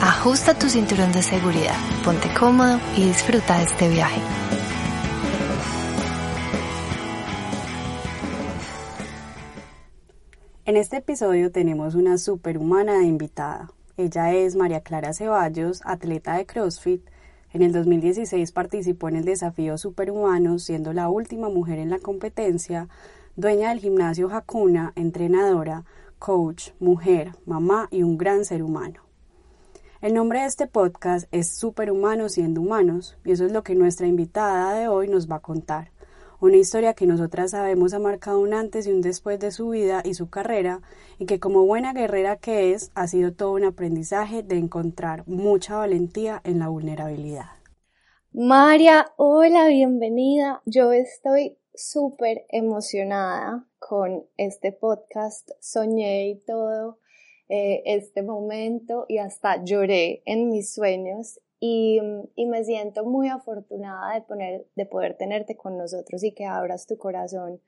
ajusta tu cinturón de seguridad, ponte cómodo y disfruta de este viaje. En este episodio tenemos una superhumana de invitada. Ella es María Clara Ceballos, atleta de CrossFit. En el 2016 participó en el desafío Superhumanos, siendo la última mujer en la competencia, dueña del gimnasio Hakuna, entrenadora, coach, mujer, mamá y un gran ser humano. El nombre de este podcast es Superhumanos siendo humanos y eso es lo que nuestra invitada de hoy nos va a contar. Una historia que nosotras sabemos ha marcado un antes y un después de su vida y su carrera y que como buena guerrera que es ha sido todo un aprendizaje de encontrar mucha valentía en la vulnerabilidad. María, hola, bienvenida. Yo estoy súper emocionada con este podcast. Soñé y todo eh, este momento y hasta lloré en mis sueños y, y, me siento muy afortunada de, poner, de poder tenerte con nosotros y que abras tu corazón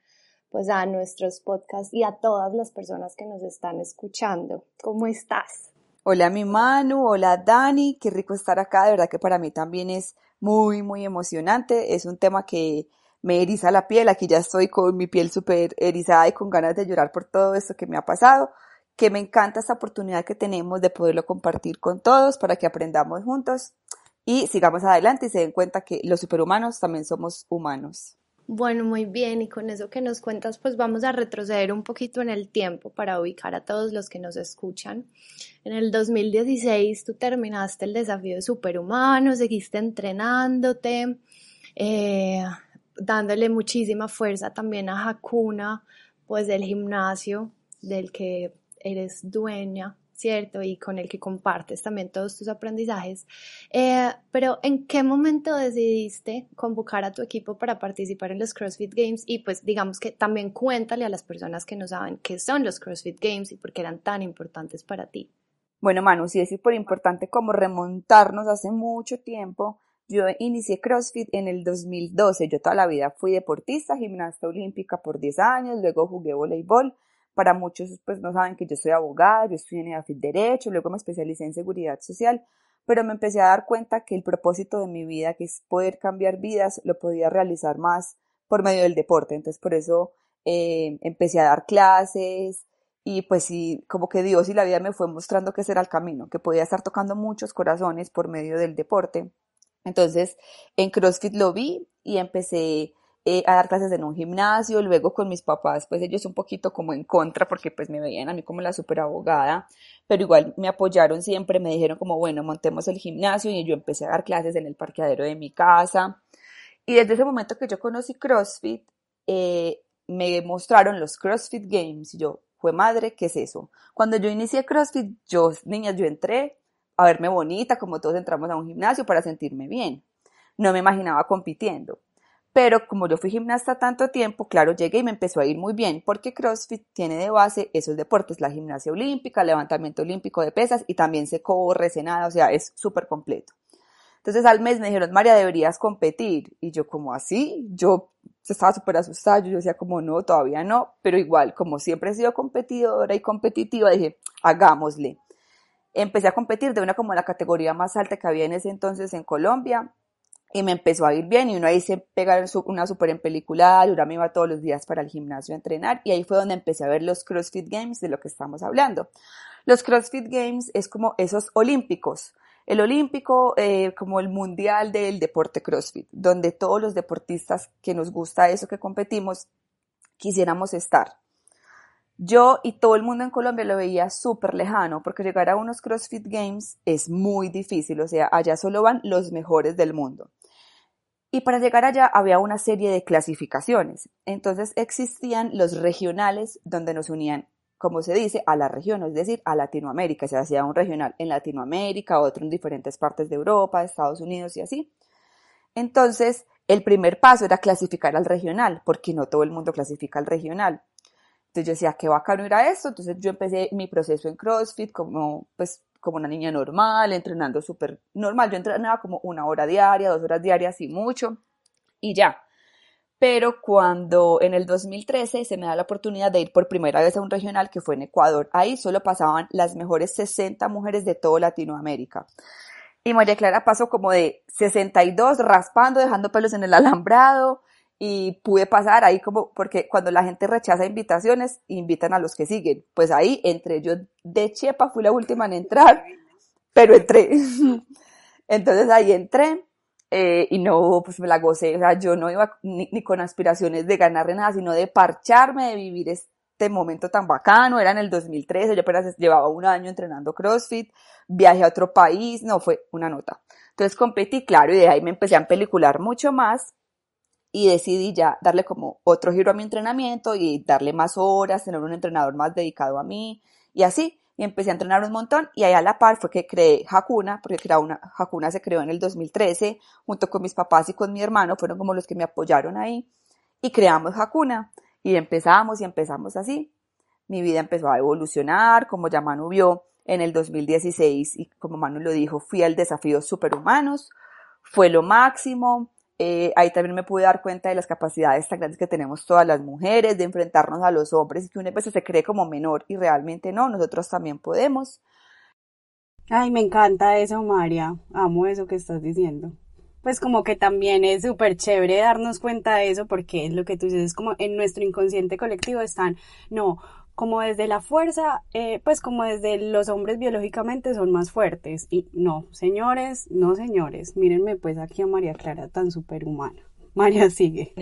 pues a nuestros podcasts y a todas las personas que nos están escuchando. ¿Cómo estás? Hola mi Manu, hola Dani, qué rico estar acá, de verdad que para mí también es muy, muy emocionante, es un tema que me eriza la piel, aquí ya estoy con mi piel súper erizada y con ganas de llorar por todo esto que me ha pasado, que me encanta esta oportunidad que tenemos de poderlo compartir con todos para que aprendamos juntos y sigamos adelante y se den cuenta que los superhumanos también somos humanos. Bueno, muy bien, y con eso que nos cuentas, pues vamos a retroceder un poquito en el tiempo para ubicar a todos los que nos escuchan. En el 2016 tú terminaste el desafío de superhumanos, seguiste entrenándote, eh, dándole muchísima fuerza también a Hakuna, pues del gimnasio del que eres dueña, ¿cierto? Y con el que compartes también todos tus aprendizajes. Eh, pero ¿en qué momento decidiste convocar a tu equipo para participar en los CrossFit Games? Y pues digamos que también cuéntale a las personas que no saben qué son los CrossFit Games y por qué eran tan importantes para ti. Bueno, Manu, sí es súper importante como remontarnos hace mucho tiempo. Yo inicié CrossFit en el 2012. Yo toda la vida fui deportista, gimnasta olímpica por 10 años, luego jugué voleibol para muchos, pues no saben que yo soy abogada, yo estudié en EAFIT Derecho, luego me especialicé en Seguridad Social, pero me empecé a dar cuenta que el propósito de mi vida, que es poder cambiar vidas, lo podía realizar más por medio del deporte. Entonces, por eso eh, empecé a dar clases y pues sí, como que Dios y la vida me fue mostrando que ese era el camino, que podía estar tocando muchos corazones por medio del deporte. Entonces, en CrossFit lo vi y empecé eh, a dar clases en un gimnasio, luego con mis papás, pues ellos un poquito como en contra porque pues me veían a mí como la super abogada, pero igual me apoyaron siempre, me dijeron como bueno, montemos el gimnasio y yo empecé a dar clases en el parqueadero de mi casa. Y desde ese momento que yo conocí CrossFit, eh, me mostraron los CrossFit Games y yo, fue madre, ¿qué es eso? Cuando yo inicié CrossFit, yo, niñas, yo entré a verme bonita, como todos entramos a un gimnasio para sentirme bien. No me imaginaba compitiendo. Pero como yo fui gimnasta tanto tiempo, claro, llegué y me empezó a ir muy bien, porque CrossFit tiene de base esos deportes, la gimnasia olímpica, levantamiento olímpico de pesas y también se corre, se nada, o sea, es súper completo. Entonces al mes me dijeron, María, deberías competir. Y yo como así, yo estaba súper asustada, yo decía como no, todavía no, pero igual, como siempre he sido competidora y competitiva, dije, hagámosle. Empecé a competir de una como la categoría más alta que había en ese entonces en Colombia, y me empezó a ir bien y uno ahí se pega una súper en película, yo me iba todos los días para el gimnasio a entrenar y ahí fue donde empecé a ver los CrossFit Games de lo que estamos hablando. Los CrossFit Games es como esos olímpicos, el olímpico eh, como el mundial del deporte CrossFit, donde todos los deportistas que nos gusta eso que competimos quisiéramos estar. Yo y todo el mundo en Colombia lo veía súper lejano porque llegar a unos CrossFit Games es muy difícil, o sea, allá solo van los mejores del mundo. Y para llegar allá había una serie de clasificaciones. Entonces existían los regionales donde nos unían como se dice, a la región, es decir, a Latinoamérica. Se hacía un regional en Latinoamérica, otro en diferentes partes de Europa, Estados Unidos y así. Entonces, el primer paso era clasificar al regional, porque no todo el mundo clasifica al regional. Entonces yo decía, qué bacano era esto. Entonces yo empecé mi proceso en CrossFit como, pues, como una niña normal, entrenando súper normal. Yo entrenaba como una hora diaria, dos horas diarias y mucho, y ya. Pero cuando en el 2013 se me da la oportunidad de ir por primera vez a un regional que fue en Ecuador, ahí solo pasaban las mejores 60 mujeres de toda Latinoamérica. Y María Clara pasó como de 62 raspando, dejando pelos en el alambrado y pude pasar ahí como, porque cuando la gente rechaza invitaciones, invitan a los que siguen. Pues ahí entré yo de Chepa, fui la última en entrar, pero entré. Entonces ahí entré eh, y no, pues me la gocé. O sea, yo no iba ni, con aspiraciones de ganarle nada, sino de parcharme, de vivir este momento tan bacano. Era en el 2013, yo apenas llevaba un año entrenando CrossFit viaje a otro país, no, fue una nota. Entonces competí, claro, y de ahí me empecé a pelicular mucho más y decidí ya darle como otro giro a mi entrenamiento y darle más horas, tener un entrenador más dedicado a mí y así. Y empecé a entrenar un montón y ahí a la par fue que creé Hakuna, porque creó una, Hakuna se creó en el 2013 junto con mis papás y con mi hermano, fueron como los que me apoyaron ahí y creamos Hakuna y empezamos y empezamos así. Mi vida empezó a evolucionar, como ya Manu vio, en el 2016 y como Manu lo dijo, fui al desafío Superhumanos, fue lo máximo. Eh, ahí también me pude dar cuenta de las capacidades tan grandes que tenemos todas las mujeres, de enfrentarnos a los hombres y que una vez se cree como menor y realmente no, nosotros también podemos. Ay, me encanta eso, María. Amo eso que estás diciendo. Pues como que también es súper chévere darnos cuenta de eso porque es lo que tú dices, es como en nuestro inconsciente colectivo están, no, como desde la fuerza, eh, pues como desde los hombres biológicamente son más fuertes. Y no, señores, no señores, mírenme pues aquí a María Clara tan superhumana. María sigue.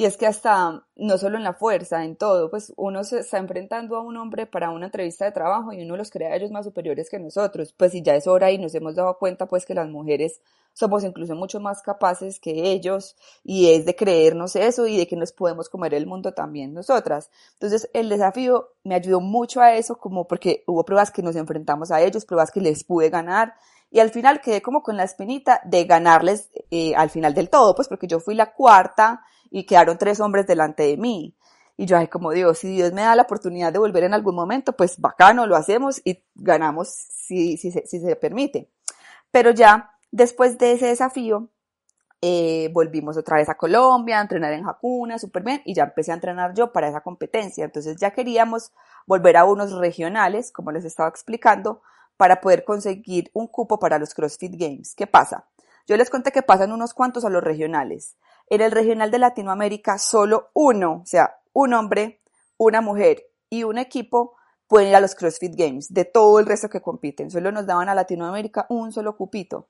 Y es que hasta, no solo en la fuerza, en todo, pues uno se está enfrentando a un hombre para una entrevista de trabajo y uno los cree a ellos más superiores que nosotros. Pues si ya es hora y nos hemos dado cuenta pues que las mujeres somos incluso mucho más capaces que ellos y es de creernos eso y de que nos podemos comer el mundo también nosotras. Entonces el desafío me ayudó mucho a eso como porque hubo pruebas que nos enfrentamos a ellos, pruebas que les pude ganar y al final quedé como con la espinita de ganarles eh, al final del todo, pues porque yo fui la cuarta y quedaron tres hombres delante de mí. Y yo, ay, como digo, si Dios me da la oportunidad de volver en algún momento, pues bacano, lo hacemos y ganamos si, si, si se permite. Pero ya después de ese desafío, eh, volvimos otra vez a Colombia a entrenar en Hakuna, súper bien, y ya empecé a entrenar yo para esa competencia. Entonces ya queríamos volver a unos regionales, como les estaba explicando, para poder conseguir un cupo para los CrossFit Games. ¿Qué pasa? Yo les conté que pasan unos cuantos a los regionales. En el regional de Latinoamérica, solo uno, o sea, un hombre, una mujer y un equipo pueden ir a los CrossFit Games de todo el resto que compiten. Solo nos daban a Latinoamérica un solo cupito.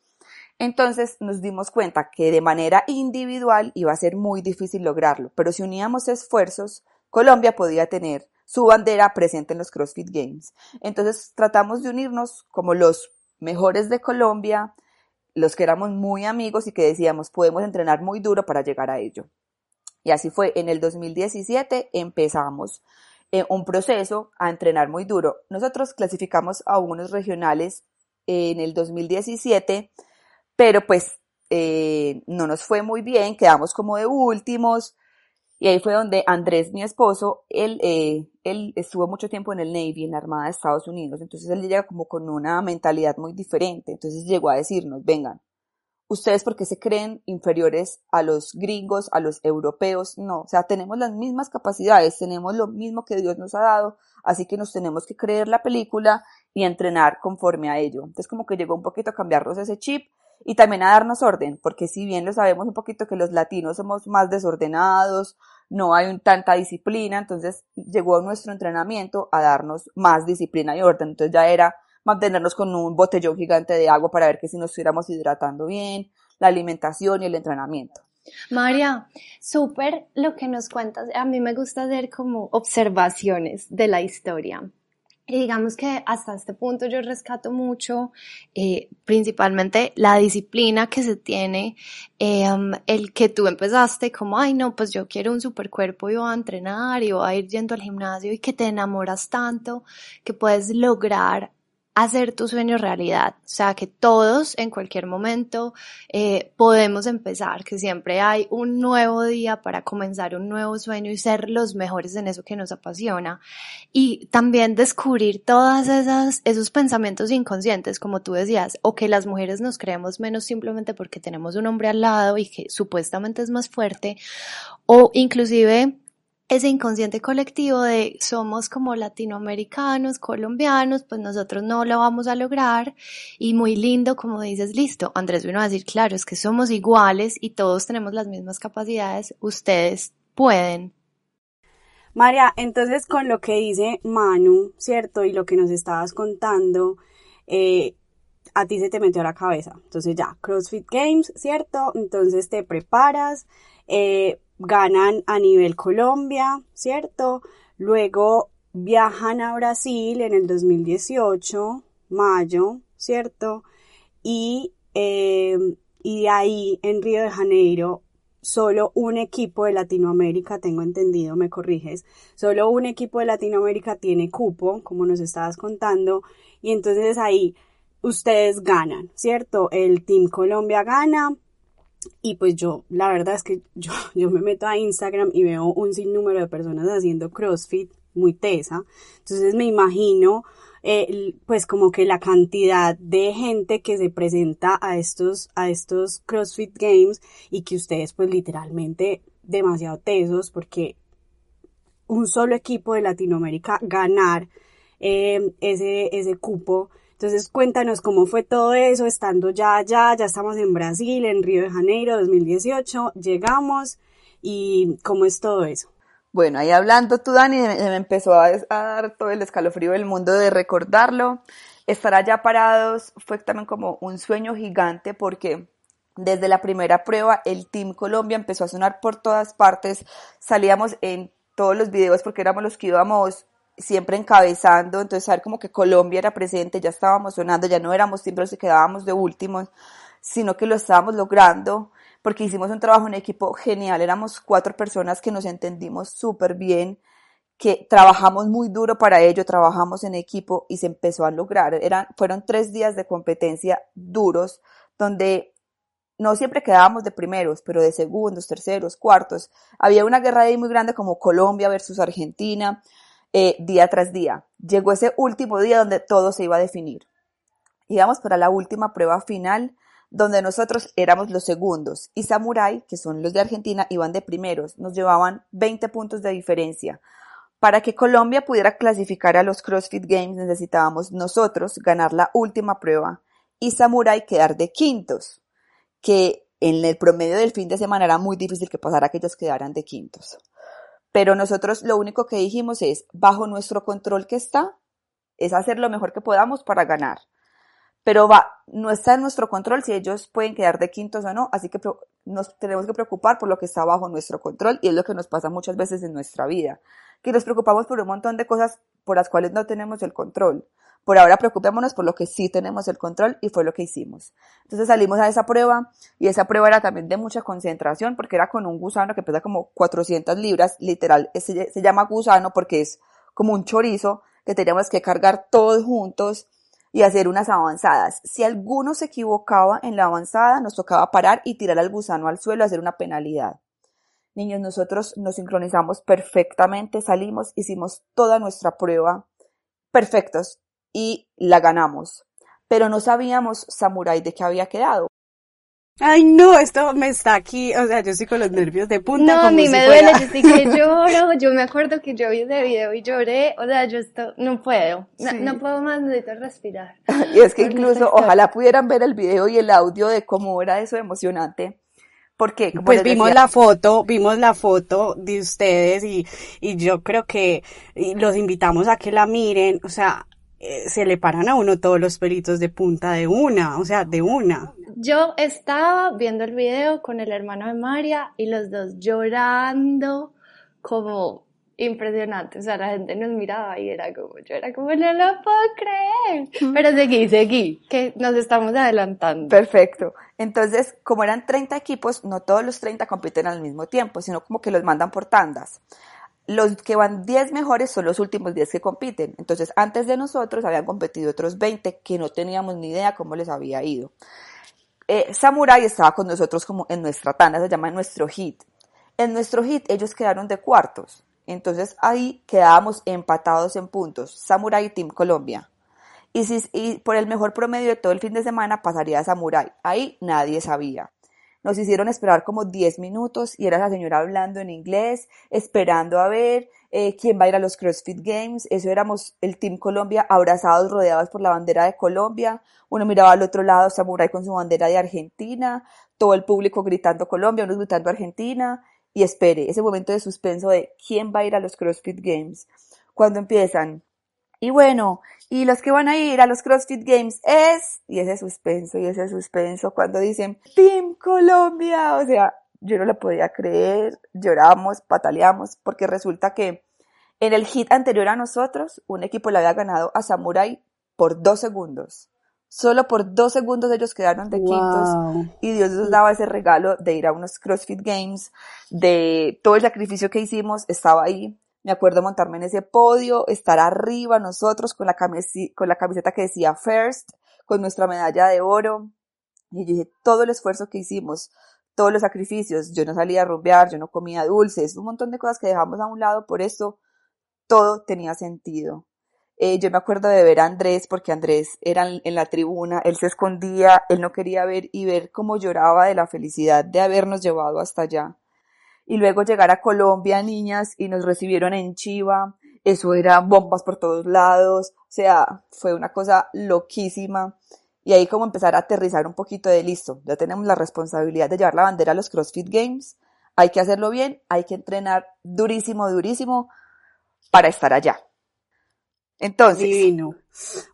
Entonces nos dimos cuenta que de manera individual iba a ser muy difícil lograrlo, pero si uníamos esfuerzos, Colombia podía tener su bandera presente en los CrossFit Games. Entonces tratamos de unirnos como los mejores de Colombia, los que éramos muy amigos y que decíamos podemos entrenar muy duro para llegar a ello. Y así fue, en el 2017 empezamos eh, un proceso a entrenar muy duro. Nosotros clasificamos a unos regionales en el 2017, pero pues eh, no nos fue muy bien, quedamos como de últimos. Y ahí fue donde Andrés, mi esposo, él, eh, él estuvo mucho tiempo en el Navy, en la Armada de Estados Unidos, entonces él llega como con una mentalidad muy diferente, entonces llegó a decirnos, vengan, ustedes porque se creen inferiores a los gringos, a los europeos, no, o sea, tenemos las mismas capacidades, tenemos lo mismo que Dios nos ha dado, así que nos tenemos que creer la película y entrenar conforme a ello. Entonces como que llegó un poquito a cambiarnos ese chip y también a darnos orden, porque si bien lo sabemos un poquito que los latinos somos más desordenados, no hay tanta disciplina, entonces llegó nuestro entrenamiento a darnos más disciplina y orden, entonces ya era mantenernos con un botellón gigante de agua para ver que si nos estuviéramos hidratando bien, la alimentación y el entrenamiento. María, súper lo que nos cuentas. A mí me gusta hacer como observaciones de la historia. Y digamos que hasta este punto yo rescato mucho, eh, principalmente la disciplina que se tiene, eh, um, el que tú empezaste como, ay no, pues yo quiero un super cuerpo y voy a entrenar y voy a ir yendo al gimnasio y que te enamoras tanto que puedes lograr hacer tu sueño realidad. O sea, que todos en cualquier momento eh, podemos empezar, que siempre hay un nuevo día para comenzar un nuevo sueño y ser los mejores en eso que nos apasiona. Y también descubrir todas esas, esos pensamientos inconscientes, como tú decías, o que las mujeres nos creemos menos simplemente porque tenemos un hombre al lado y que supuestamente es más fuerte, o inclusive ese inconsciente colectivo de somos como latinoamericanos, colombianos, pues nosotros no lo vamos a lograr y muy lindo como dices, listo, Andrés vino a decir, claro, es que somos iguales y todos tenemos las mismas capacidades, ustedes pueden. María, entonces con lo que dice Manu, ¿cierto? Y lo que nos estabas contando, eh, a ti se te metió a la cabeza. Entonces ya, CrossFit Games, ¿cierto? Entonces te preparas, eh, ganan a nivel Colombia, ¿cierto? Luego viajan a Brasil en el 2018, mayo, ¿cierto? Y, em, y de ahí en Río de Janeiro solo un equipo de Latinoamérica, tengo entendido, me corriges, solo un equipo de Latinoamérica tiene cupo, como nos estabas contando, y entonces ahí ustedes ganan, ¿cierto? El Team Colombia gana, y pues yo, la verdad es que yo, yo me meto a Instagram y veo un sinnúmero de personas haciendo CrossFit muy tesa. Entonces me imagino eh, pues como que la cantidad de gente que se presenta a estos, a estos CrossFit Games y que ustedes pues literalmente demasiado tesos porque un solo equipo de Latinoamérica ganar eh, ese, ese cupo entonces cuéntanos cómo fue todo eso, estando ya allá, ya estamos en Brasil, en Río de Janeiro 2018, llegamos y cómo es todo eso. Bueno, ahí hablando tú, Dani, me empezó a, dar todo el escalofrío del mundo de recordarlo. Estar allá parados fue también como un sueño gigante porque desde la primera prueba el Team Colombia empezó a sonar por todas partes. Salíamos en todos los videos porque éramos los que íbamos siempre encabezando, entonces saber como que Colombia era presente, ya estábamos sonando, ya no éramos siempre los que quedábamos de últimos, sino que lo estábamos logrando porque hicimos un trabajo en equipo genial, éramos cuatro personas que nos entendimos súper bien, que trabajamos muy duro para ello, trabajamos en equipo y se empezó a lograr. Eran, fueron tres días de competencia duros, donde no siempre quedábamos de primeros, pero de segundos, terceros, cuartos. Había una guerra ahí muy grande como Colombia versus Argentina, eh, día tras día. Llegó ese último día donde todo se iba a definir. Íbamos para la última prueba final, donde nosotros éramos los segundos y Samurai, que son los de Argentina, iban de primeros. Nos llevaban 20 puntos de diferencia. Para que Colombia pudiera clasificar a los CrossFit Games necesitábamos nosotros ganar la última prueba y Samurai quedar de quintos, que en el promedio del fin de semana era muy difícil que pasara que ellos quedaran de quintos. Pero nosotros lo único que dijimos es, bajo nuestro control que está, es hacer lo mejor que podamos para ganar. Pero va, no está en nuestro control si ellos pueden quedar de quintos o no, así que nos tenemos que preocupar por lo que está bajo nuestro control y es lo que nos pasa muchas veces en nuestra vida, que nos preocupamos por un montón de cosas por las cuales no tenemos el control. Por ahora preocupémonos por lo que sí tenemos el control y fue lo que hicimos. Entonces salimos a esa prueba y esa prueba era también de mucha concentración porque era con un gusano que pesa como 400 libras, literal, se, se llama gusano porque es como un chorizo que teníamos que cargar todos juntos y hacer unas avanzadas. Si alguno se equivocaba en la avanzada, nos tocaba parar y tirar al gusano al suelo, hacer una penalidad. Niños, nosotros nos sincronizamos perfectamente, salimos, hicimos toda nuestra prueba perfectos y la ganamos. Pero no sabíamos, Samurai, de qué había quedado. Ay, no, esto me está aquí, o sea, yo estoy con los nervios de punta. No, a mí me duele, yo sí que lloro, yo me acuerdo que yo vi ese video y lloré, o sea, yo esto, no puedo, no, puedo más, necesito respirar. Y es que incluso, ojalá pudieran ver el video y el audio de cómo era eso emocionante. Porque, como pues vimos la foto, vimos la foto de ustedes y, y yo creo que los invitamos a que la miren, o sea, eh, se le paran a uno todos los pelitos de punta de una, o sea, de una. Yo estaba viendo el video con el hermano de María y los dos llorando como impresionante, o sea, la gente nos miraba y era como, yo era como, no lo puedo creer, pero seguí, seguí, que nos estamos adelantando. Perfecto. Entonces, como eran 30 equipos, no todos los 30 compiten al mismo tiempo, sino como que los mandan por tandas. Los que van 10 mejores son los últimos 10 que compiten. Entonces, antes de nosotros habían competido otros 20 que no teníamos ni idea cómo les había ido. Eh, Samurai estaba con nosotros como en nuestra tanda, se llama nuestro hit. En nuestro hit ellos quedaron de cuartos. Entonces ahí quedábamos empatados en puntos. Samurai Team Colombia. Y, si, y por el mejor promedio de todo el fin de semana pasaría a Samurai. Ahí nadie sabía. Nos hicieron esperar como 10 minutos y era la señora hablando en inglés, esperando a ver eh, quién va a ir a los CrossFit Games. Eso éramos el Team Colombia abrazados, rodeados por la bandera de Colombia. Uno miraba al otro lado, Samurai con su bandera de Argentina, todo el público gritando Colombia, unos gritando Argentina y espere ese momento de suspenso de quién va a ir a los CrossFit Games. Cuando empiezan, y bueno, y los que van a ir a los CrossFit Games es, y ese suspenso, y ese suspenso, cuando dicen Team Colombia, o sea, yo no lo podía creer, lloramos, pataleamos, porque resulta que en el hit anterior a nosotros, un equipo le había ganado a Samurai por dos segundos. Solo por dos segundos ellos quedaron de quintos y Dios nos daba ese regalo de ir a unos CrossFit Games, de todo el sacrificio que hicimos, estaba ahí. Me acuerdo montarme en ese podio, estar arriba nosotros con la, camiseta, con la camiseta que decía First, con nuestra medalla de oro. Y yo dije, todo el esfuerzo que hicimos, todos los sacrificios, yo no salía a rumbear, yo no comía dulces, un montón de cosas que dejamos a un lado, por eso todo tenía sentido. Eh, yo me acuerdo de ver a Andrés, porque Andrés era en la tribuna, él se escondía, él no quería ver y ver cómo lloraba de la felicidad de habernos llevado hasta allá. Y luego llegar a Colombia, niñas, y nos recibieron en Chiva, eso era bombas por todos lados, o sea, fue una cosa loquísima. Y ahí como empezar a aterrizar un poquito de listo, ya tenemos la responsabilidad de llevar la bandera a los CrossFit Games, hay que hacerlo bien, hay que entrenar durísimo, durísimo para estar allá. Entonces. Divino.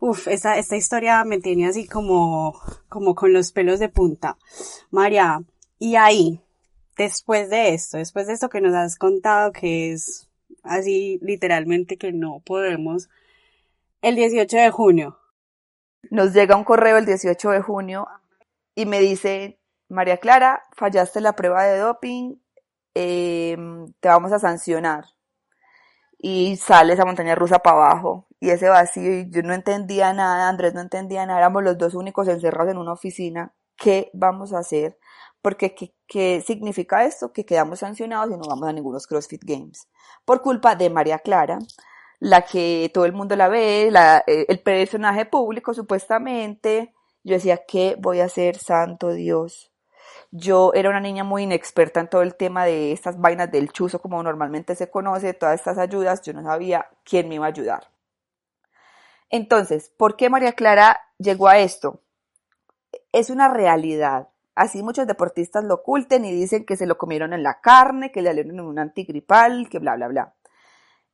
Uf, esta, esta historia me tiene así como, como con los pelos de punta. María, y ahí, después de esto, después de esto que nos has contado, que es así literalmente que no podemos, el 18 de junio. Nos llega un correo el 18 de junio y me dice, María Clara, fallaste la prueba de doping, eh, te vamos a sancionar y sale esa montaña rusa para abajo y ese vacío y yo no entendía nada, Andrés no entendía nada, éramos los dos únicos encerrados en una oficina, ¿qué vamos a hacer? Porque ¿qué, qué significa esto? Que quedamos sancionados y no vamos a ningunos CrossFit Games por culpa de María Clara, la que todo el mundo la ve, la, eh, el personaje público supuestamente. Yo decía, ¿qué voy a hacer, santo Dios? Yo era una niña muy inexperta en todo el tema de estas vainas del chuzo, como normalmente se conoce, todas estas ayudas, yo no sabía quién me iba a ayudar. Entonces, ¿por qué María Clara llegó a esto? Es una realidad. Así muchos deportistas lo oculten y dicen que se lo comieron en la carne, que le dieron un antigripal, que bla, bla, bla.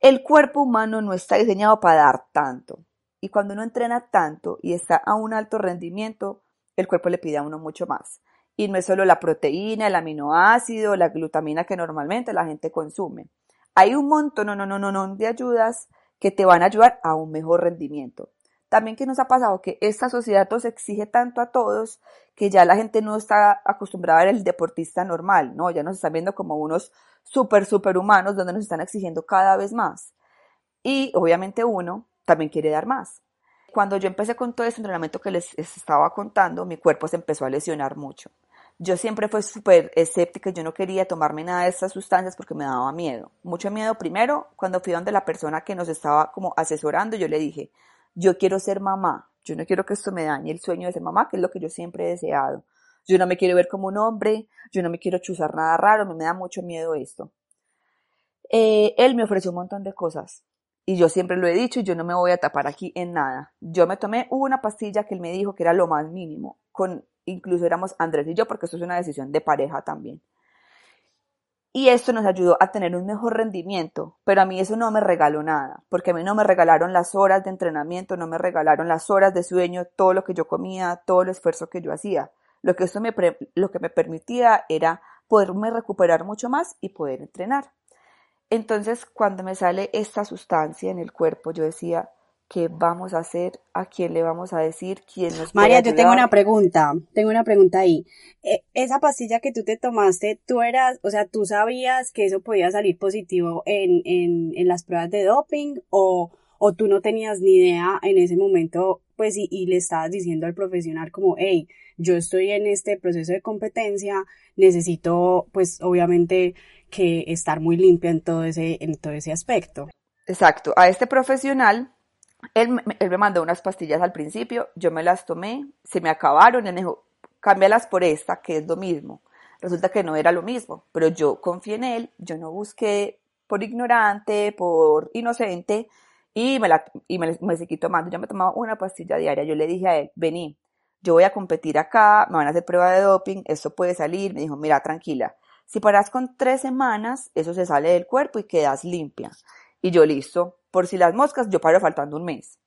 El cuerpo humano no está diseñado para dar tanto. Y cuando uno entrena tanto y está a un alto rendimiento, el cuerpo le pide a uno mucho más. Y no es solo la proteína, el aminoácido, la glutamina que normalmente la gente consume. Hay un montón, no, no, no, no, de ayudas que te van a ayudar a un mejor rendimiento. También que nos ha pasado que esta sociedad nos exige tanto a todos que ya la gente no está acostumbrada a ver el deportista normal, ¿no? Ya nos están viendo como unos súper, súper humanos donde nos están exigiendo cada vez más. Y obviamente uno también quiere dar más. Cuando yo empecé con todo ese entrenamiento que les estaba contando, mi cuerpo se empezó a lesionar mucho. Yo siempre fui súper escéptica, yo no quería tomarme nada de estas sustancias porque me daba miedo. Mucho miedo primero, cuando fui donde la persona que nos estaba como asesorando, yo le dije, yo quiero ser mamá, yo no quiero que esto me dañe el sueño de ser mamá, que es lo que yo siempre he deseado. Yo no me quiero ver como un hombre, yo no me quiero chuzar nada raro, me, da mucho miedo esto. Eh, él me ofreció un montón de cosas. Y yo siempre lo he dicho y yo no me voy a tapar aquí en nada. Yo me tomé una pastilla que él me dijo que era lo más mínimo. Con, incluso éramos Andrés y yo, porque esto es una decisión de pareja también. Y esto nos ayudó a tener un mejor rendimiento, pero a mí eso no me regaló nada, porque a mí no me regalaron las horas de entrenamiento, no me regalaron las horas de sueño, todo lo que yo comía, todo el esfuerzo que yo hacía. Lo que esto me, lo que me permitía era poderme recuperar mucho más y poder entrenar. Entonces, cuando me sale esta sustancia en el cuerpo, yo decía, ¿qué vamos a hacer? ¿A quién le vamos a decir? ¿Quién nos María, puede yo tengo una pregunta, tengo una pregunta ahí. Eh, esa pastilla que tú te tomaste, tú eras, o sea, tú sabías que eso podía salir positivo en, en, en las pruebas de doping o, o tú no tenías ni idea en ese momento, pues, y, y le estabas diciendo al profesional como, hey, yo estoy en este proceso de competencia, necesito, pues, obviamente, que estar muy limpia en todo ese, en todo ese aspecto. Exacto, a este profesional, él, me- mandó unas pastillas al principio, yo me las tomé, se me acabaron, él me dijo, cámbialas por esta, que es lo mismo. Resulta que no era lo mismo, pero yo confié en él, yo no busqué por ignorante, por inocente, y me, la, y me, me seguí tomando. Yo me tomaba una pastilla diaria. Yo le dije a él, vení, yo voy a competir acá, me van a hacer prueba de doping, esto puede salir. Me dijo, mira, tranquila, si paras con tres semanas, eso se sale del cuerpo y quedas limpia. Y yo listo, por si las moscas, yo paro faltando un mes.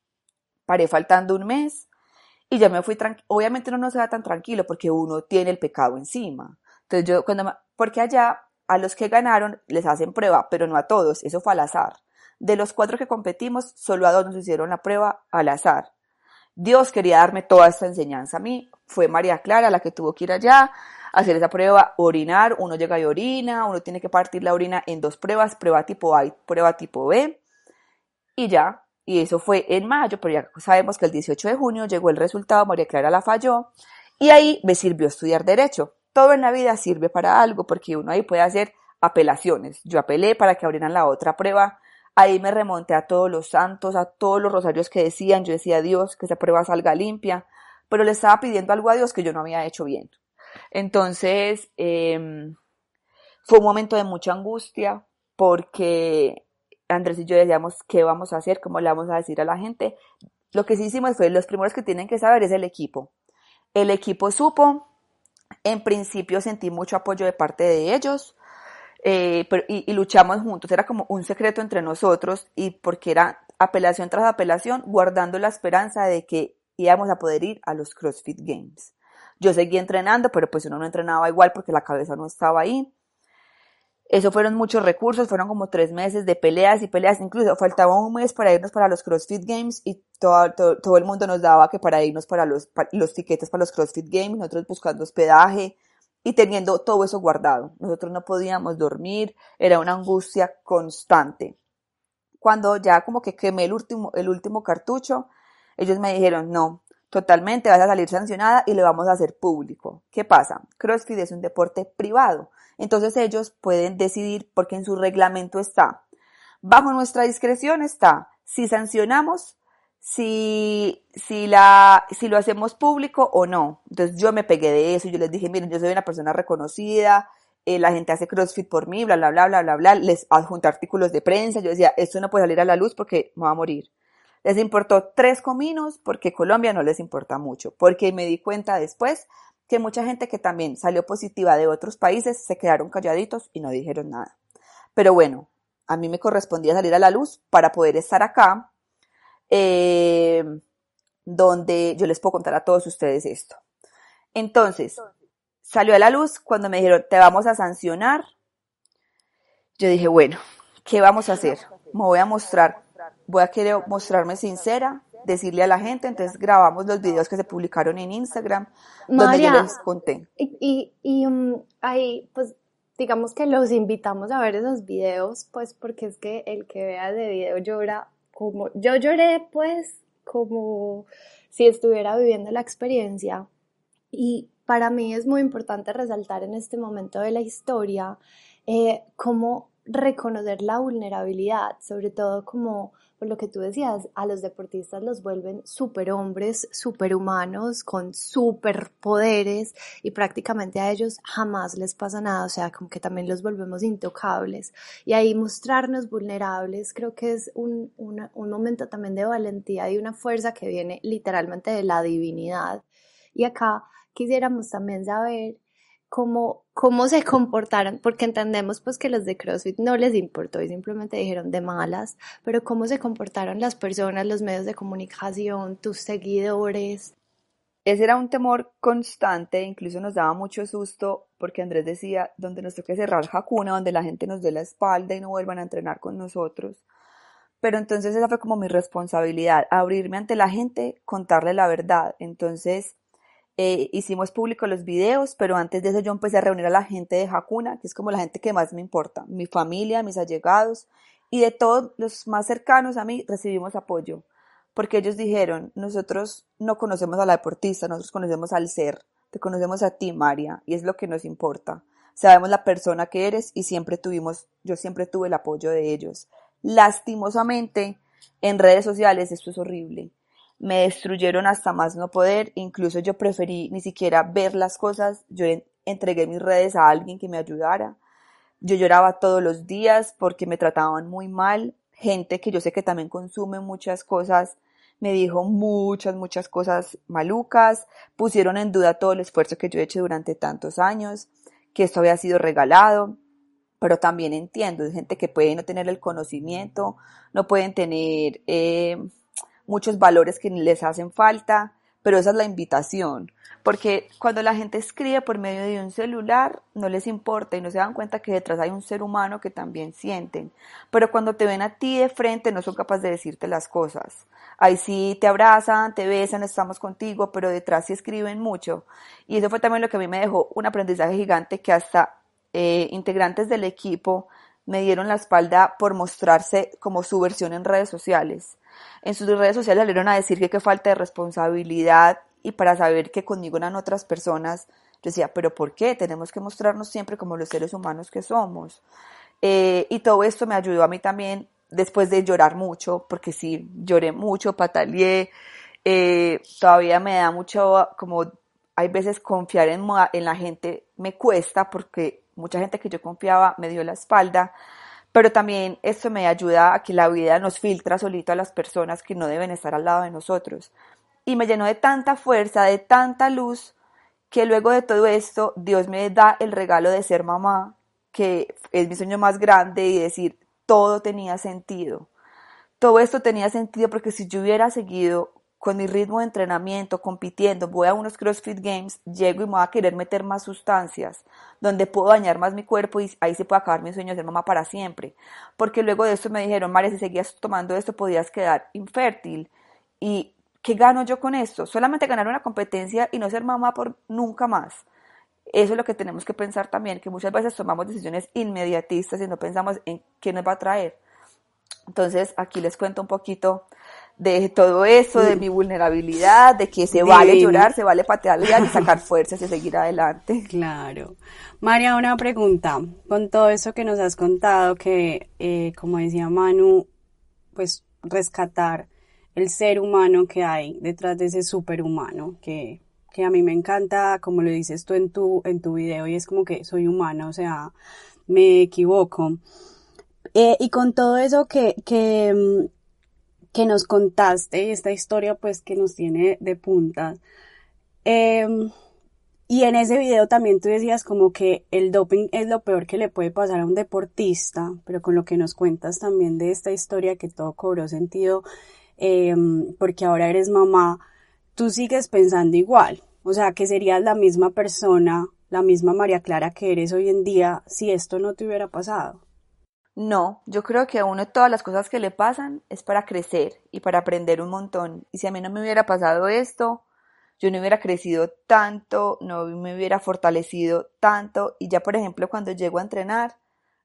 Paré faltando un mes y ya me fui tranquilo. Obviamente uno no se va tan tranquilo porque uno tiene el pecado encima. Entonces yo, cuando, me- porque allá a los que ganaron les hacen prueba, pero no a todos, eso fue al azar. De los cuatro que competimos, solo a dos nos hicieron la prueba al azar. Dios quería darme toda esta enseñanza a mí. Fue María Clara la que tuvo que ir allá, hacer esa prueba, orinar. Uno llega y orina, uno tiene que partir la orina en dos pruebas, prueba tipo A y prueba tipo B. Y ya, y eso fue en mayo, pero ya sabemos que el 18 de junio llegó el resultado, María Clara la falló, y ahí me sirvió estudiar derecho. Todo en la vida sirve para algo, porque uno ahí puede hacer apelaciones. Yo apelé para que abrieran la otra prueba, ahí me remonté a todos los santos, a todos los rosarios que decían, yo decía Dios, que esa prueba salga limpia, pero le estaba pidiendo algo a Dios que yo no había hecho bien. Entonces, eh, fue un momento de mucha angustia porque Andrés y yo decíamos, ¿qué vamos a hacer? ¿Cómo le vamos a decir a la gente? Lo que sí hicimos fue, los primeros que tienen que saber es el equipo. El equipo supo, en principio sentí mucho apoyo de parte de ellos, eh, y, y, luchamos juntos, era como un secreto entre nosotros y porque era apelación tras apelación, guardando la esperanza de que íbamos a poder ir a los CrossFit Games. Yo seguí entrenando, pero pues uno no entrenaba igual porque la cabeza no estaba ahí. Eso fueron muchos recursos, fueron como tres meses de peleas y peleas, incluso faltaba un mes para irnos para los CrossFit Games y todo, el mundo nos daba que para irnos para los, para los tiquetes para los CrossFit Games, nosotros buscando hospedaje y teniendo todo eso guardado. Nosotros no podíamos dormir, era una angustia constante. Cuando ya como que quemé el último, el último cartucho, ellos me dijeron, no, totalmente vas a salir sancionada y le vamos a hacer público. ¿Qué pasa? CrossFit es un deporte privado. Entonces ellos pueden decidir porque en su reglamento está. Bajo nuestra discreción está si sancionamos, si, si, la, si lo hacemos público o no. Entonces yo me pegué de eso yo les dije, miren, yo soy una persona reconocida, eh, la gente hace CrossFit por mí, bla, bla, bla, bla, bla, bla, les adjunté artículos de prensa, yo decía, esto no puede salir a la luz porque me va a morir. Les importó tres cominos porque Colombia no les importa mucho, porque me di cuenta después que mucha gente que también salió positiva de otros países se quedaron calladitos y no dijeron nada. Pero bueno, a mí me correspondía salir a la luz para poder estar acá, eh, donde yo les puedo contar a todos ustedes esto. Entonces, salió a la luz cuando me dijeron, te vamos a sancionar. Yo dije, bueno, ¿qué vamos a hacer? Me voy a mostrar, voy a querer mostrarme sincera, decirle a la gente, entonces grabamos los videos que se publicaron en Instagram, María, donde yo les conté. Y, y, y um, ahí, pues, digamos que los invitamos a ver esos videos, pues, porque es que el que vea de video llora como, yo lloré, pues, como si estuviera viviendo la experiencia. Y para mí es muy importante resaltar en este momento de la historia eh, cómo reconocer la vulnerabilidad, sobre todo como por lo que tú decías, a los deportistas los vuelven superhombres, superhumanos, con superpoderes y prácticamente a ellos jamás les pasa nada, o sea, como que también los volvemos intocables. Y ahí mostrarnos vulnerables creo que es un, una, un momento también de valentía y una fuerza que viene literalmente de la divinidad. Y acá quisiéramos también saber cómo, cómo se comportaron, porque entendemos pues que los de CrossFit no les importó y simplemente dijeron de malas, pero cómo se comportaron las personas, los medios de comunicación, tus seguidores. Ese era un temor constante, incluso nos daba mucho susto porque Andrés decía, donde nos toque cerrar Hakuna, donde la gente nos dé la espalda y no vuelvan a entrenar con nosotros. Pero entonces esa fue como mi responsabilidad, abrirme ante la gente, contarle la verdad. Entonces eh, hicimos público los videos, pero antes de eso yo empecé a reunir a la gente de Hakuna, que es como la gente que más me importa, mi familia, mis allegados, y de todos los más cercanos a mí recibimos apoyo, porque ellos dijeron, nosotros no conocemos a la deportista, nosotros conocemos al ser, te conocemos a ti, María, y es lo que nos importa. Sabemos la persona que eres y siempre tuvimos, yo siempre tuve el apoyo de ellos. Lastimosamente, en redes sociales esto es horrible. Me destruyeron hasta más no poder, incluso yo preferí ni siquiera ver las cosas, yo entregué mis redes a alguien que me ayudara. Yo lloraba todos los días porque me trataban muy mal, gente que yo sé que también consume muchas cosas me dijo muchas, muchas cosas malucas, pusieron en duda todo el esfuerzo que yo he hecho durante tantos años, que esto había sido regalado, pero también entiendo, hay gente que puede no tener el conocimiento, no pueden tener eh, muchos valores que les hacen falta, pero esa es la invitación, porque cuando la gente escribe por medio de un celular, no les importa y no se dan cuenta que detrás hay un ser humano que también sienten, pero cuando te ven a ti de frente no son capaces de decirte las cosas. Ahí sí te abrazan, te besan, estamos contigo, pero detrás sí escriben mucho. Y eso fue también lo que a mí me dejó un aprendizaje gigante que hasta eh, integrantes del equipo me dieron la espalda por mostrarse como su versión en redes sociales en sus redes sociales salieron a decir que qué falta de responsabilidad y para saber que conmigo eran otras personas, decía, pero ¿por qué? Tenemos que mostrarnos siempre como los seres humanos que somos. Eh, y todo esto me ayudó a mí también después de llorar mucho, porque sí, lloré mucho, pataleé, eh, todavía me da mucho, como hay veces confiar en, en la gente me cuesta, porque mucha gente que yo confiaba me dio la espalda, pero también esto me ayuda a que la vida nos filtra solito a las personas que no deben estar al lado de nosotros. Y me llenó de tanta fuerza, de tanta luz, que luego de todo esto Dios me da el regalo de ser mamá, que es mi sueño más grande y decir, todo tenía sentido. Todo esto tenía sentido porque si yo hubiera seguido con mi ritmo de entrenamiento, compitiendo, voy a unos CrossFit Games, llego y me voy a querer meter más sustancias, donde puedo dañar más mi cuerpo y ahí se puede acabar mi sueño de ser mamá para siempre. Porque luego de esto me dijeron, María, si seguías tomando esto podías quedar infértil. ¿Y qué gano yo con esto? Solamente ganar una competencia y no ser mamá por nunca más. Eso es lo que tenemos que pensar también, que muchas veces tomamos decisiones inmediatistas y no pensamos en qué nos va a traer. Entonces, aquí les cuento un poquito de todo eso, de mi vulnerabilidad, de que se vale llorar, se vale patear y sacar fuerzas y seguir adelante. Claro. María, una pregunta. Con todo eso que nos has contado, que eh, como decía Manu, pues rescatar el ser humano que hay detrás de ese superhumano, que, que a mí me encanta, como lo dices tú en tu, en tu video, y es como que soy humana, o sea, me equivoco. Eh, y con todo eso que, que, mm, que nos contaste, esta historia pues que nos tiene de puntas. Em, y en ese video también tú decías como que el doping es lo peor que le puede pasar a un deportista, pero con lo que nos cuentas también de esta historia que todo cobró sentido, em, porque ahora eres mamá, tú sigues pensando igual, o sea que serías la misma persona, la misma María Clara que eres hoy en día si esto no te hubiera pasado. No, yo creo que a uno todas las cosas que le pasan es para crecer y para aprender un montón. Y si a mí no me hubiera pasado esto, yo no hubiera crecido tanto, no me hubiera fortalecido tanto. Y ya, por ejemplo, cuando llego a entrenar,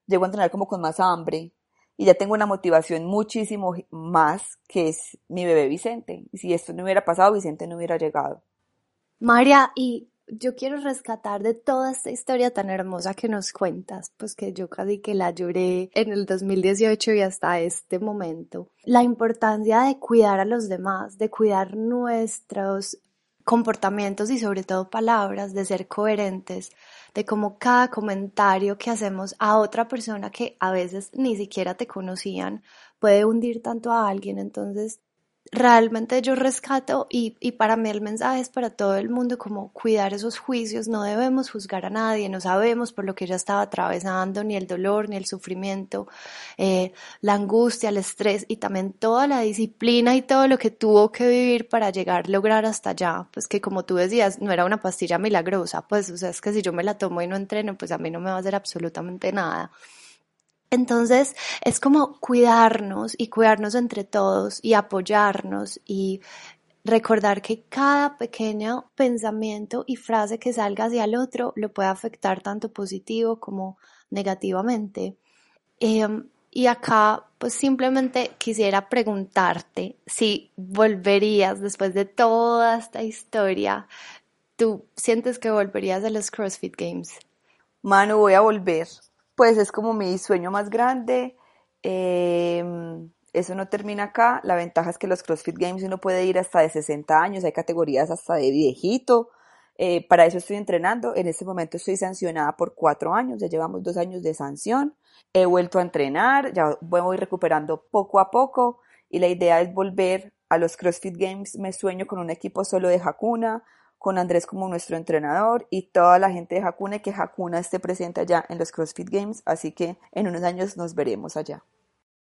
llego a entrenar como con más hambre. Y ya tengo una motivación muchísimo más que es mi bebé Vicente. Y si esto no hubiera pasado, Vicente no hubiera llegado. María, y yo quiero rescatar de toda esta historia tan hermosa que nos cuentas, pues que yo casi que la lloré en el 2018 y hasta este momento, la importancia de cuidar a los demás, de cuidar nuestros comportamientos y sobre todo palabras, de ser coherentes, de cómo cada comentario que hacemos a otra persona que a veces ni siquiera te conocían puede hundir tanto a alguien. Entonces, realmente yo rescato y, y, para mí el mensaje es para todo el mundo como cuidar esos juicios, no debemos juzgar a nadie, no sabemos por lo que ella estaba atravesando, ni el dolor, ni el sufrimiento, eh, la angustia, el estrés y también toda la disciplina y todo lo que tuvo que vivir para llegar, lograr hasta allá, pues que como tú decías, no era una pastilla milagrosa, pues o sea, es que si yo me la tomo y no entreno, pues a mí no me va a hacer absolutamente nada. Entonces es como cuidarnos y cuidarnos entre todos y apoyarnos y recordar que cada pequeño pensamiento y frase que salga hacia el otro lo puede afectar tanto positivo como negativamente. Em, y acá pues simplemente quisiera preguntarte si volverías después de toda esta historia, ¿tú sientes que volverías a los CrossFit Games? Manu, voy a volver pues es como mi sueño más grande. Em, eso no termina acá. La ventaja es que los CrossFit Games uno puede ir hasta de 60 años, hay categorías hasta de viejito. Eh, para eso estoy entrenando. En este momento estoy sancionada por cuatro años, ya llevamos dos años de sanción. He vuelto a entrenar, ya voy recuperando poco a poco y la idea es volver a los CrossFit Games. Me sueño con un equipo solo de Hakuna, con Andrés como nuestro entrenador y toda la gente de Hakuna que Hakuna esté presente allá en los CrossFit Games, así que en unos años nos veremos allá.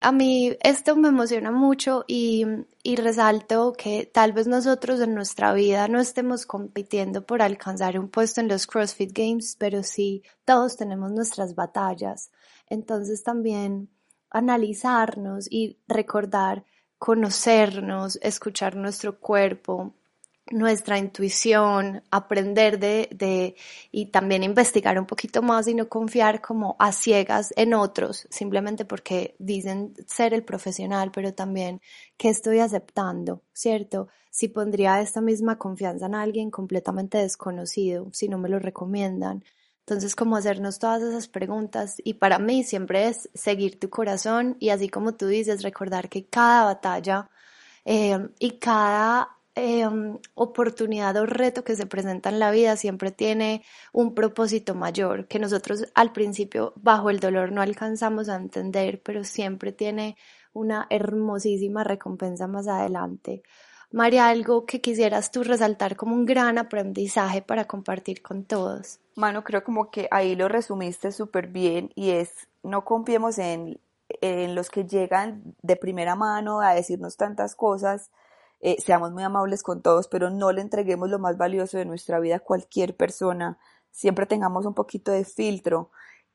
A mí esto me emociona mucho y, y, resalto que tal vez nosotros en nuestra vida no estemos compitiendo por alcanzar un puesto en los CrossFit Games, pero sí todos tenemos nuestras batallas. Entonces también analizarnos y recordar, conocernos, escuchar nuestro cuerpo, nuestra intuición, aprender de, de, y también investigar un poquito más y no confiar como a ciegas en otros, simplemente porque dicen ser el profesional, pero también que estoy aceptando, ¿cierto? Si pondría esta misma confianza en alguien completamente desconocido, si no me lo recomiendan. Entonces, como hacernos todas esas preguntas y para mí siempre es seguir tu corazón y así como tú dices, recordar que cada batalla eh, y cada Em, oportunidad o reto que se presenta en la vida siempre tiene un propósito mayor que nosotros al principio bajo el dolor no alcanzamos a entender, pero siempre tiene una hermosísima recompensa más adelante. María, algo que quisieras tú resaltar como un gran aprendizaje para compartir con todos. Mano, creo como que ahí lo resumiste súper bien y es no confiemos en, en los que llegan de primera mano a decirnos tantas cosas, eh, seamos muy amables con todos, pero no le entreguemos lo más valioso de nuestra vida a cualquier persona, siempre tengamos un poquito de filtro.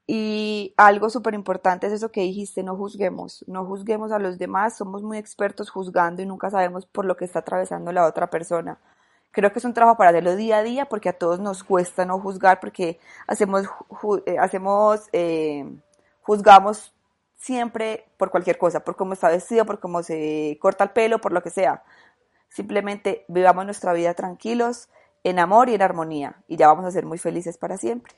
Y algo súper importante es eso que dijiste, no juzguemos, no juzguemos a los demás, somos muy expertos juzgando y nunca sabemos por lo que está atravesando la otra persona. Creo que es un trabajo para hacerlo día a día porque a todos nos cuesta no juzgar porque hacemos, eh, hacemos, eh, juzgamos siempre por cualquier cosa, por cómo está vestido, por cómo se corta el pelo, por lo que sea. Simplemente vivamos nuestra vida tranquilos, en amor y en armonía, y ya vamos a ser muy felices para siempre.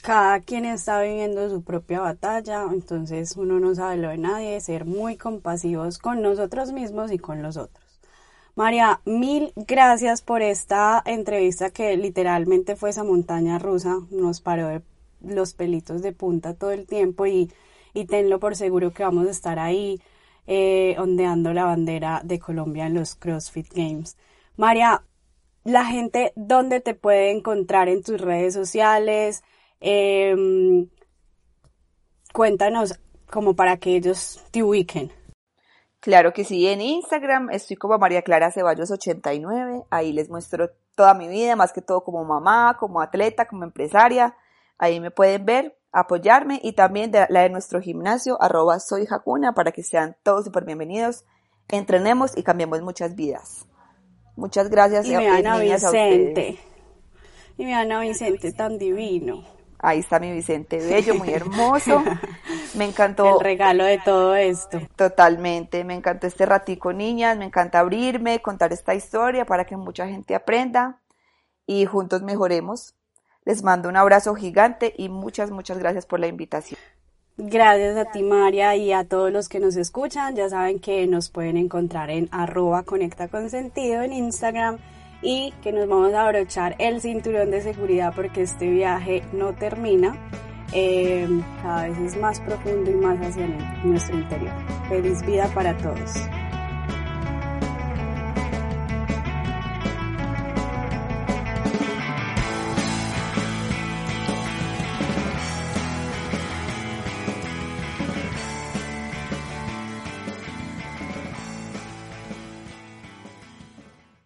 Cada quien está viviendo su propia batalla, entonces uno no sabe lo de nadie, ser muy compasivos con nosotros mismos y con los otros. María, mil gracias por esta entrevista que literalmente fue esa montaña rusa, nos paró de los pelitos de punta todo el tiempo y, y tenlo por seguro que vamos a estar ahí eh, ondeando la bandera de Colombia en los CrossFit Games. María, la gente, ¿dónde te puede encontrar en tus redes sociales? Em, cuéntanos como para que ellos te ubiquen. Claro que sí, en Instagram estoy como María Clara Ceballos 89, ahí les muestro toda mi vida, más que todo como mamá, como atleta, como empresaria, ahí me pueden ver apoyarme y también de la de nuestro gimnasio, arroba soy Hakuna, para que sean todos súper bienvenidos. Entrenemos y cambiemos muchas vidas. Muchas gracias. Y vean a Vicente. Y vean a Vicente tan divino. Ahí está mi Vicente, bello, muy hermoso. Me encantó. El regalo de todo esto. Totalmente. Me encantó este ratico, niñas. Me encanta abrirme, contar esta historia para que mucha gente aprenda y juntos mejoremos. Les mando un abrazo gigante y muchas, muchas gracias por la invitación. Gracias a ti, María, y a todos los que nos escuchan. Ya saben que nos pueden encontrar en arroba conecta con en Instagram y que nos vamos a abrochar el cinturón de seguridad porque este viaje no termina. Eh, cada vez es más profundo y más hacia nuestro interior. Feliz vida para todos.